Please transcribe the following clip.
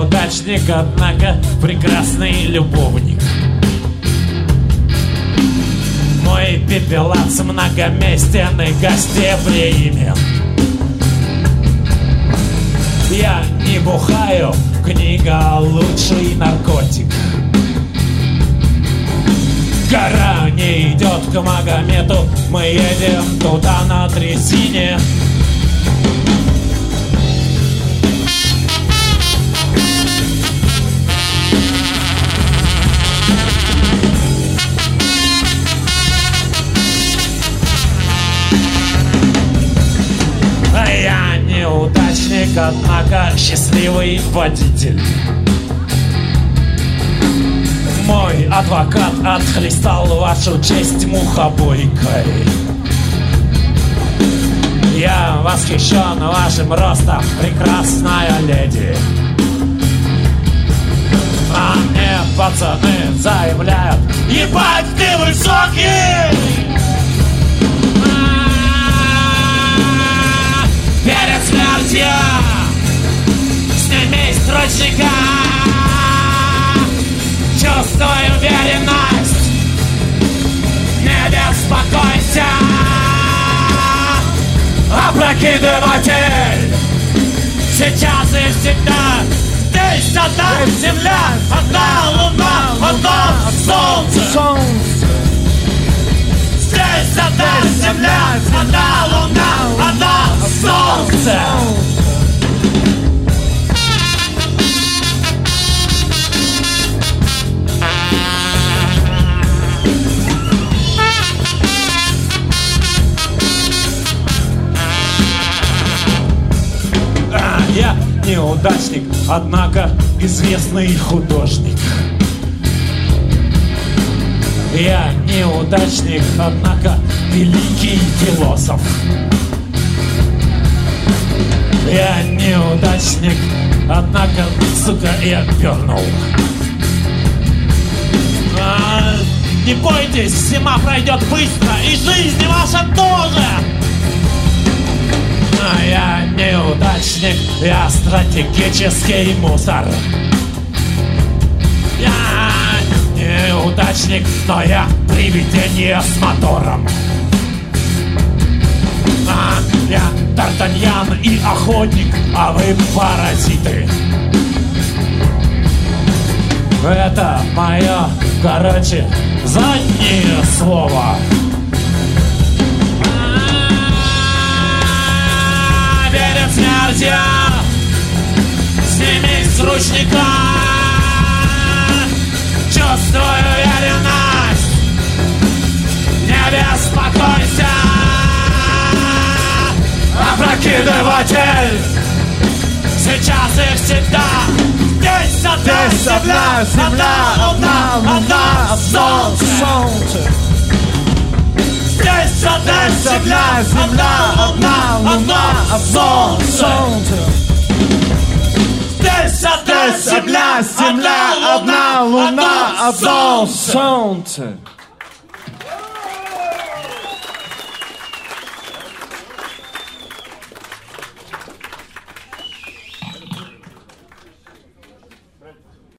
неудачник, однако прекрасный любовник. Мой пепелац многоместен и гостеприимен. Я не бухаю, книга лучший наркотик. Гора не идет к Магомету, мы едем туда на трясине. Неудачник, однако счастливый водитель. Мой адвокат отхлестал вашу честь мухобойкой. Я восхищен вашим ростом, прекрасная леди. А мне пацаны заявляют, ебать ты высокий! Сними строчника Чувствую уверенность. Не беспокойся Опрокидыватель. Сейчас и всегда. Здесь одна земля. Одна луна Одно солнце неудачник, однако известный художник. Я неудачник, однако великий философ. Я неудачник, однако, сука, я пернул. А, не бойтесь, зима пройдет быстро, и жизнь ваша тоже. А я неудачник, я стратегический мусор. Я неудачник, но я привидение с мотором. А, я Д'Артаньян и охотник, а вы паразиты. Это мое, короче, заднее слово. Смертью сними с ручника. Чувствую уверенность. Не беспокойся. Опрокидыватель. Сейчас и всегда. Здесь одна Здесь земля одна земля, Одна луна, одна солнце. солнце. Здесь одна земля Одна земля, Одна луна, одна солнце солнце. Здесь одна Здесь одна